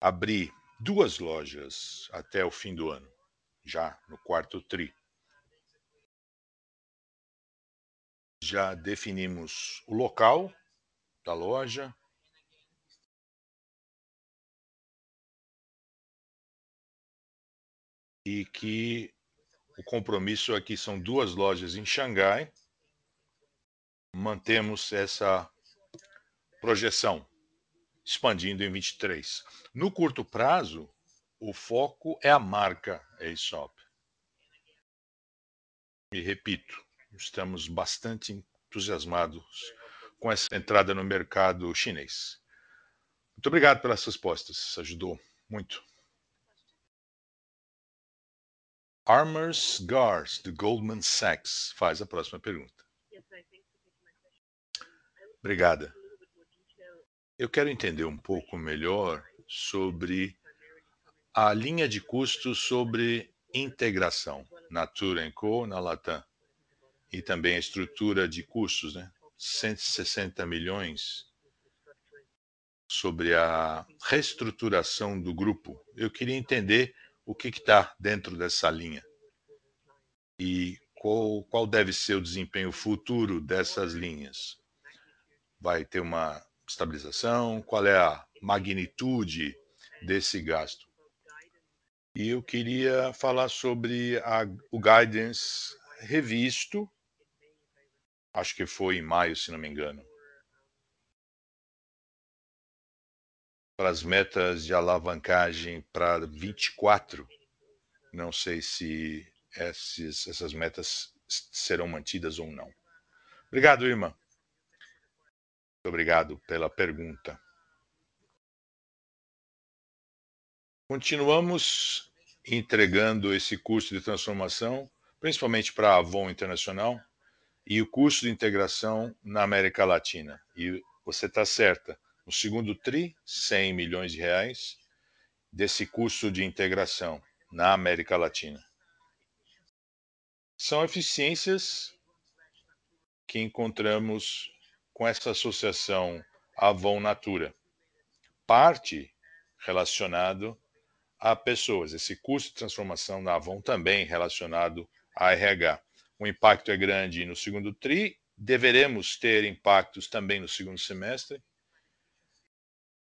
abrir duas lojas até o fim do ano, já no quarto TRI. Já definimos o local da loja. E que o compromisso aqui são duas lojas em Xangai. Mantemos essa projeção, expandindo em 23. No curto prazo, o foco é a marca Aesop. E repito, estamos bastante entusiasmados com essa entrada no mercado chinês. Muito obrigado pelas respostas, ajudou muito. Armors Gars, do Goldman Sachs, faz a próxima pergunta. Obrigada. Eu quero entender um pouco melhor sobre a linha de custos sobre integração Natura Co na Latam e também a estrutura de custos, né? 160 milhões sobre a reestruturação do grupo. Eu queria entender o que está dentro dessa linha e qual, qual deve ser o desempenho futuro dessas linhas. Vai ter uma estabilização? Qual é a magnitude desse gasto? E eu queria falar sobre a, o guidance revisto, acho que foi em maio, se não me engano, para as metas de alavancagem para 24. Não sei se esses, essas metas serão mantidas ou não. Obrigado, irmã. Muito obrigado pela pergunta. Continuamos entregando esse curso de transformação, principalmente para a Avon Internacional, e o curso de integração na América Latina. E você está certa, no segundo TRI, 100 milhões de reais desse curso de integração na América Latina. São eficiências que encontramos com essa associação Avon Natura. Parte relacionado a pessoas. Esse curso de transformação na Avon também relacionado a RH. O impacto é grande no segundo TRI, deveremos ter impactos também no segundo semestre,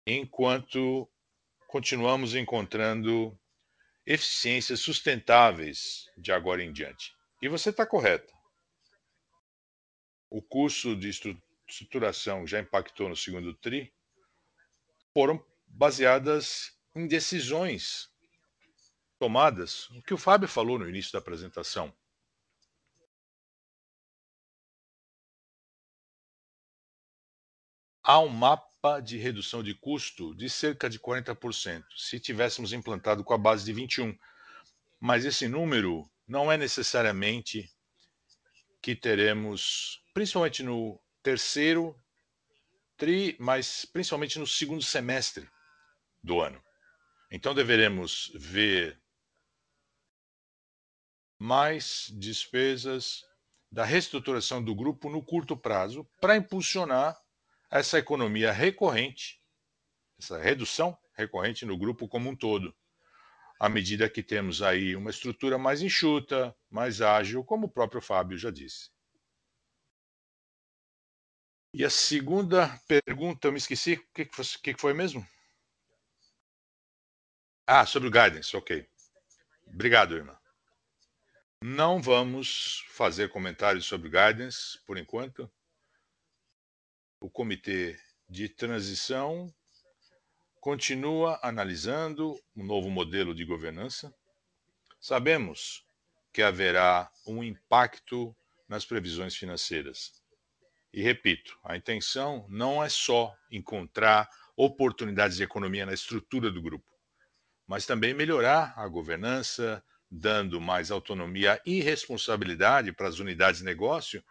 enquanto continuamos encontrando eficiências sustentáveis de agora em diante. E você está correto. O curso de estruturação já impactou no segundo TRI, foram baseadas em decisões tomadas, o que o Fábio falou no início da apresentação. Há um mapa de redução de custo de cerca de 40%, se tivéssemos implantado com a base de 21. Mas esse número não é necessariamente que teremos, principalmente no terceiro tri, mas principalmente no segundo semestre do ano. Então deveremos ver mais despesas da reestruturação do grupo no curto prazo para impulsionar essa economia recorrente, essa redução recorrente no grupo como um todo, à medida que temos aí uma estrutura mais enxuta, mais ágil, como o próprio Fábio já disse. E a segunda pergunta, eu me esqueci, o que, que foi mesmo? Ah, sobre o guidance, ok. Obrigado, irmã. Não vamos fazer comentários sobre guidance por enquanto. O comitê de transição continua analisando um novo modelo de governança. Sabemos que haverá um impacto nas previsões financeiras. E repito, a intenção não é só encontrar oportunidades de economia na estrutura do grupo mas também melhorar a governança, dando mais autonomia e responsabilidade para as unidades de negócio,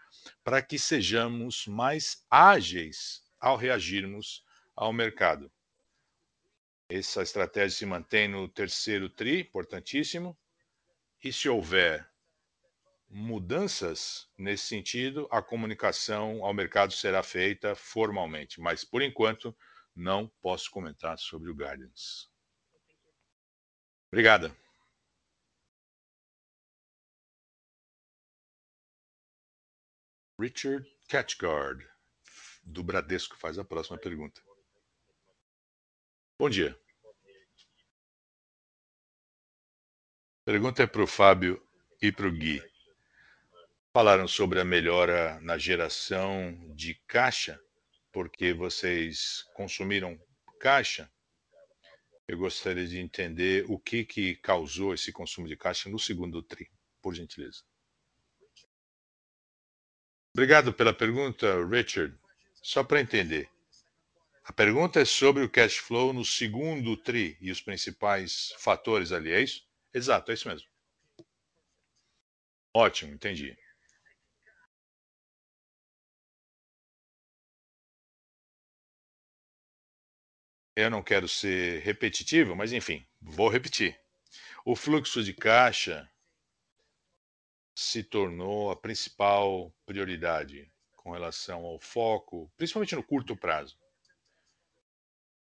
para que sejamos mais ágeis ao reagirmos ao mercado. Essa estratégia se mantém no terceiro TRI, importantíssimo, e se houver mudanças nesse sentido, a comunicação ao mercado será feita formalmente, mas por enquanto não posso comentar sobre o guidance. Obrigada. Richard Catchgard, do Bradesco, faz a próxima pergunta. Bom dia. Pergunta é para o Fábio e para o Gui. Falaram sobre a melhora na geração de caixa, porque vocês consumiram caixa eu gostaria de entender o que, que causou esse consumo de caixa no segundo TRI, por gentileza. Obrigado pela pergunta, Richard. Só para entender. A pergunta é sobre o cash flow no segundo TRI e os principais fatores ali, é isso? Exato, é isso mesmo. Ótimo, entendi. Eu não quero ser repetitivo, mas enfim, vou repetir. O fluxo de caixa se tornou a principal prioridade com relação ao foco, principalmente no curto prazo.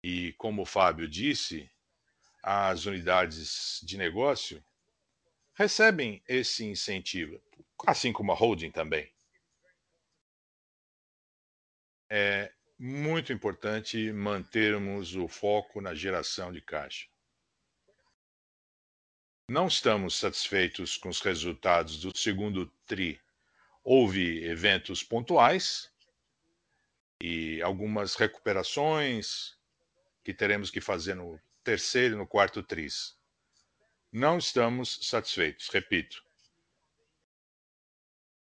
E como o Fábio disse, as unidades de negócio recebem esse incentivo, assim como a holding também. É muito importante mantermos o foco na geração de caixa. Não estamos satisfeitos com os resultados do segundo TRI. Houve eventos pontuais e algumas recuperações que teremos que fazer no terceiro e no quarto TRIs. Não estamos satisfeitos, repito.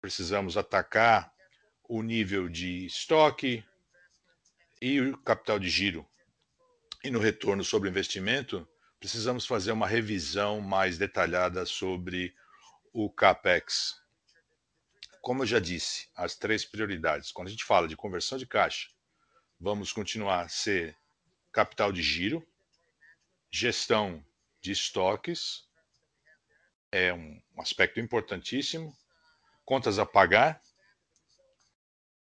Precisamos atacar o nível de estoque e o capital de giro. E no retorno sobre investimento, precisamos fazer uma revisão mais detalhada sobre o CAPEX. Como eu já disse, as três prioridades. Quando a gente fala de conversão de caixa, vamos continuar a ser capital de giro, gestão de estoques, é um aspecto importantíssimo, contas a pagar,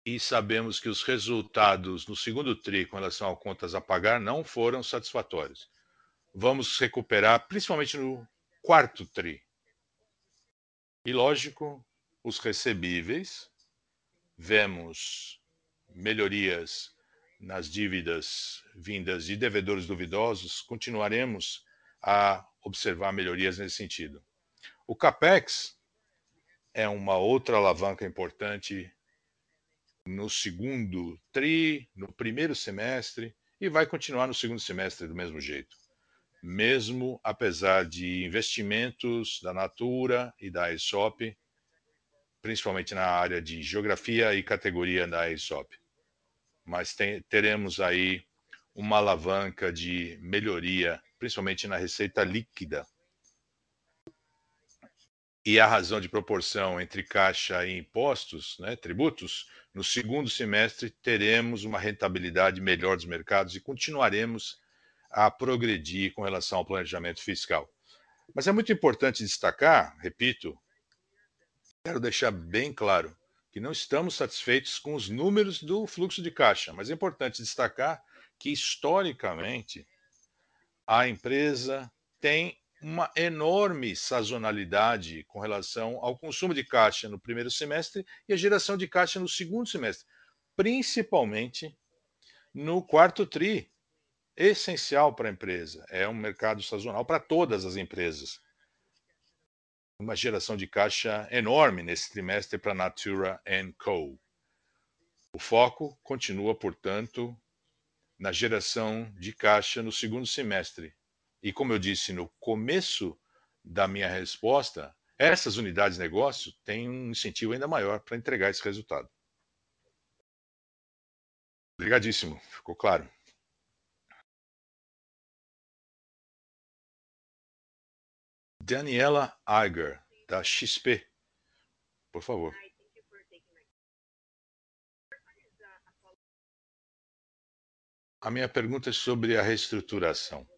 e sabemos que os resultados no segundo TRI com relação a contas a pagar não foram satisfatórios vamos recuperar, principalmente no quarto TRI. E, lógico, os recebíveis, vemos melhorias nas dívidas vindas de devedores duvidosos, continuaremos a observar melhorias nesse sentido. O CAPEX é uma outra alavanca importante no segundo TRI, no primeiro semestre, e vai continuar no segundo semestre do mesmo jeito mesmo apesar de investimentos da Natura e da ESOP, principalmente na área de geografia e categoria da ESOP. Mas tem, teremos aí uma alavanca de melhoria, principalmente na receita líquida. E a razão de proporção entre caixa e impostos, né, tributos, no segundo semestre teremos uma rentabilidade melhor dos mercados e continuaremos a progredir com relação ao planejamento fiscal. Mas é muito importante destacar, repito, quero deixar bem claro que não estamos satisfeitos com os números do fluxo de caixa, mas é importante destacar que historicamente a empresa tem uma enorme sazonalidade com relação ao consumo de caixa no primeiro semestre e a geração de caixa no segundo semestre, principalmente no quarto tri, essencial para a empresa. É um mercado sazonal para todas as empresas. Uma geração de caixa enorme nesse trimestre para Natura Co. O foco continua, portanto, na geração de caixa no segundo semestre. E como eu disse no começo da minha resposta, essas unidades de negócio têm um incentivo ainda maior para entregar esse resultado. Obrigadíssimo, ficou claro. Daniela Iger, da XP. Por favor. A minha pergunta é sobre a reestruturação.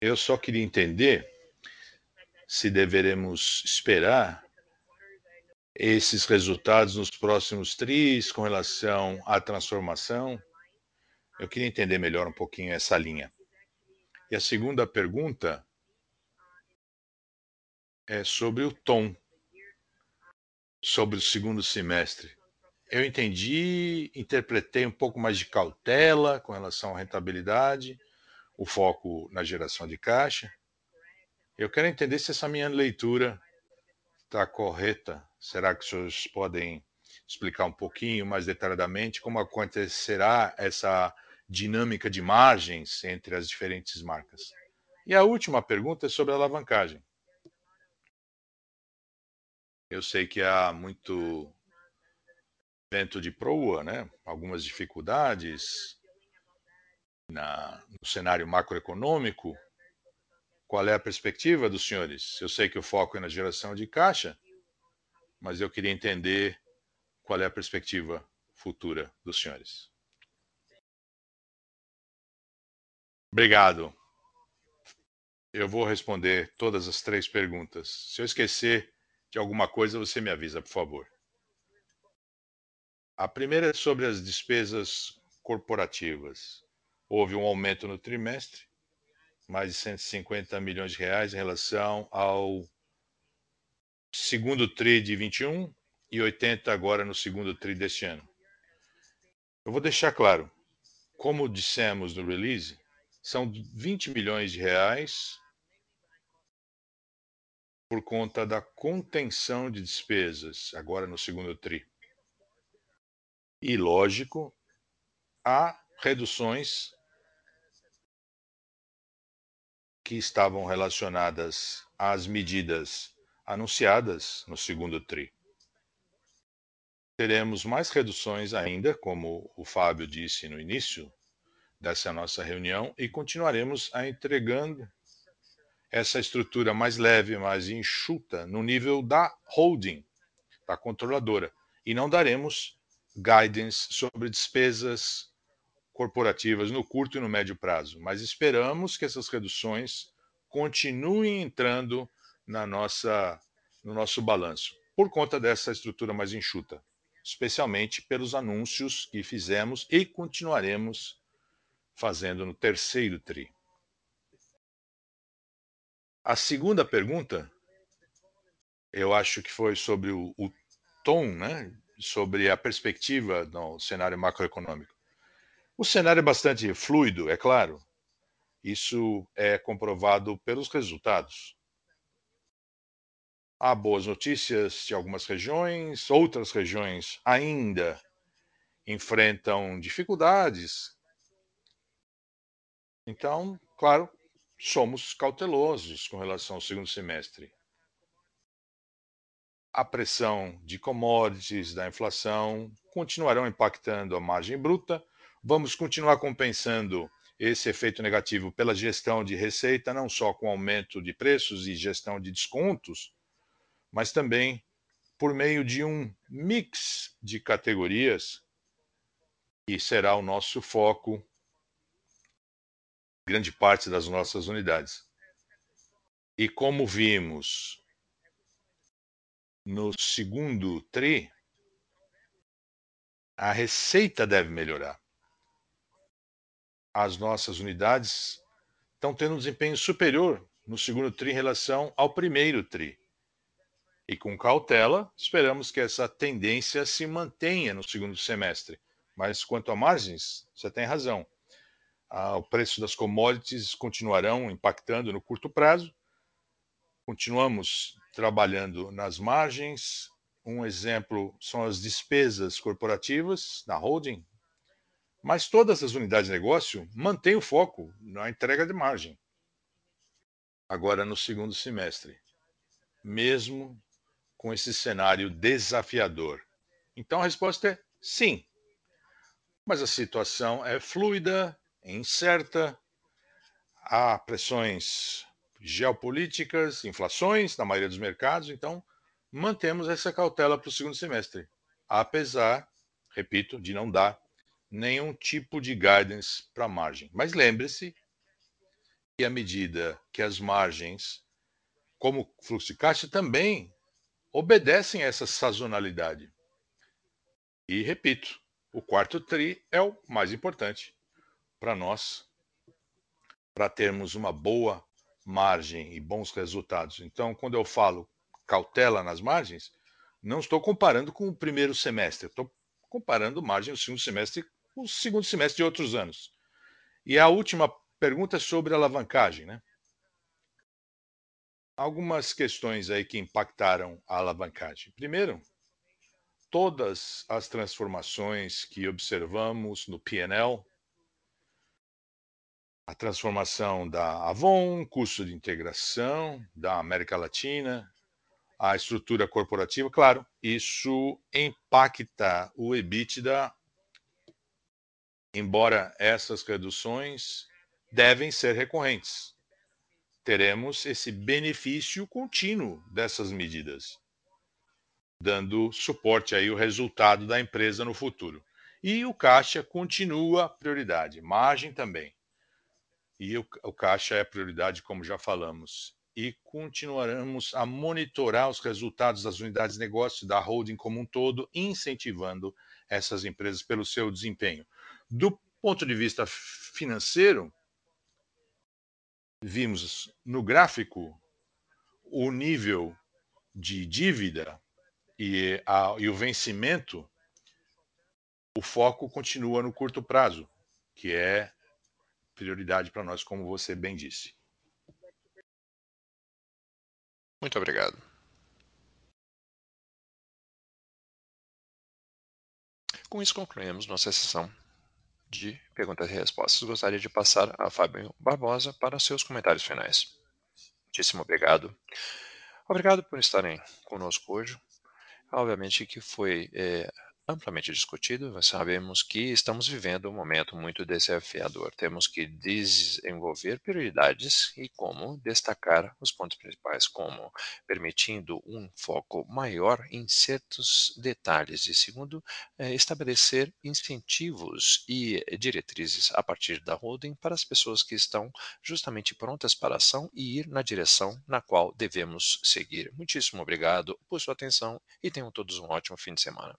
Eu só queria entender se deveremos esperar esses resultados nos próximos tris com relação à transformação. Eu queria entender melhor um pouquinho essa linha. E a segunda pergunta é sobre o tom, sobre o segundo semestre. Eu entendi, interpretei um pouco mais de cautela com relação à rentabilidade, o foco na geração de caixa. Eu quero entender se essa minha leitura está correta. Será que os senhores podem explicar um pouquinho mais detalhadamente como acontecerá essa dinâmica de margens entre as diferentes marcas. E a última pergunta é sobre a alavancagem. Eu sei que há muito vento de proa, né? algumas dificuldades na, no cenário macroeconômico. Qual é a perspectiva dos senhores? Eu sei que o foco é na geração de caixa, mas eu queria entender qual é a perspectiva futura dos senhores. Obrigado. Eu vou responder todas as três perguntas. Se eu esquecer de alguma coisa, você me avisa, por favor. A primeira é sobre as despesas corporativas. Houve um aumento no trimestre, mais de 150 milhões de reais em relação ao segundo TRI de 21 e 80 agora no segundo TRI deste ano. Eu vou deixar claro, como dissemos no release, são 20 milhões de reais por conta da contenção de despesas, agora no segundo TRI. E, lógico, há reduções que estavam relacionadas às medidas anunciadas no segundo TRI. Teremos mais reduções ainda, como o Fábio disse no início dessa nossa reunião, e continuaremos a entregando essa estrutura mais leve, mais enxuta no nível da holding, da controladora, e não daremos guidance sobre despesas corporativas no curto e no médio prazo, mas esperamos que essas reduções continuem entrando na nossa no nosso balanço, por conta dessa estrutura mais enxuta, especialmente pelos anúncios que fizemos e continuaremos fazendo no terceiro tri. A segunda pergunta, eu acho que foi sobre o, o tom, né? sobre a perspectiva no cenário macroeconômico. O cenário é bastante fluido, é claro. Isso é comprovado pelos resultados. Há boas notícias de algumas regiões, outras regiões ainda enfrentam dificuldades. Então, claro, somos cautelosos com relação ao segundo semestre. A pressão de commodities, da inflação, continuarão impactando a margem bruta. Vamos continuar compensando esse efeito negativo pela gestão de receita, não só com aumento de preços e gestão de descontos, mas também por meio de um mix de categorias que será o nosso foco grande parte das nossas unidades. E como vimos no segundo TRI, a receita deve melhorar. As nossas unidades estão tendo um desempenho superior no segundo TRI em relação ao primeiro TRI. E com cautela, esperamos que essa tendência se mantenha no segundo semestre. Mas quanto a margens, você tem razão ah, o preço das commodities continuarão impactando no curto prazo. Continuamos trabalhando nas margens. Um exemplo são as despesas corporativas na holding, mas todas as unidades de negócio mantêm o foco na entrega de margem. Agora no segundo semestre, mesmo com esse cenário desafiador. Então a resposta é sim. Mas a situação é fluida, incerta, há pressões geopolíticas, inflações na maioria dos mercados, então mantemos essa cautela para o segundo semestre, apesar, repito, de não dar nenhum tipo de guidance para a margem. Mas lembre-se que à medida que as margens, como fluxo de caixa, também obedecem a essa sazonalidade. E repito, o quarto TRI é o mais importante para nós, para termos uma boa margem e bons resultados. Então, quando eu falo cautela nas margens, não estou comparando com o primeiro semestre, estou comparando margem do segundo semestre com o segundo semestre de outros anos. E a última pergunta é sobre alavancagem, né? Algumas questões aí que impactaram a alavancagem. Primeiro, todas as transformações que observamos no PNL a transformação da Avon, custo de integração da América Latina, a estrutura corporativa, claro, isso impacta o EBITDA, embora essas reduções devem ser recorrentes. Teremos esse benefício contínuo dessas medidas, dando suporte aí ao resultado da empresa no futuro. E o caixa continua prioridade, margem também. E o, o caixa é prioridade, como já falamos. E continuaremos a monitorar os resultados das unidades de negócio da holding como um todo, incentivando essas empresas pelo seu desempenho. Do ponto de vista financeiro, vimos no gráfico o nível de dívida e, a, e o vencimento, o foco continua no curto prazo, que é prioridade para nós, como você bem disse. Muito obrigado. Com isso, concluímos nossa sessão de perguntas e respostas. Gostaria de passar a Fábio Barbosa para seus comentários finais. Muitíssimo obrigado. Obrigado por estarem conosco hoje. Obviamente que foi é, amplamente discutido. Sabemos que estamos vivendo um momento muito desafiador. Temos que desenvolver prioridades e como destacar os pontos principais, como permitindo um foco maior em certos detalhes e segundo, é, estabelecer incentivos e diretrizes a partir da holding para as pessoas que estão justamente prontas para a ação e ir na direção na qual devemos seguir. Muitíssimo obrigado por sua atenção e tenham todos um ótimo fim de semana.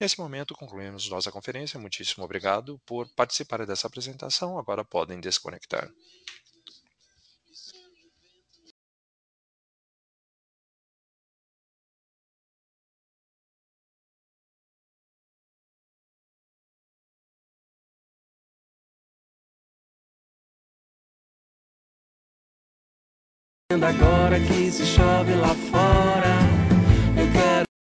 Nesse momento, concluímos nossa conferência. Muitíssimo obrigado por participar dessa apresentação. Agora podem desconectar. Agora que se chove lá fora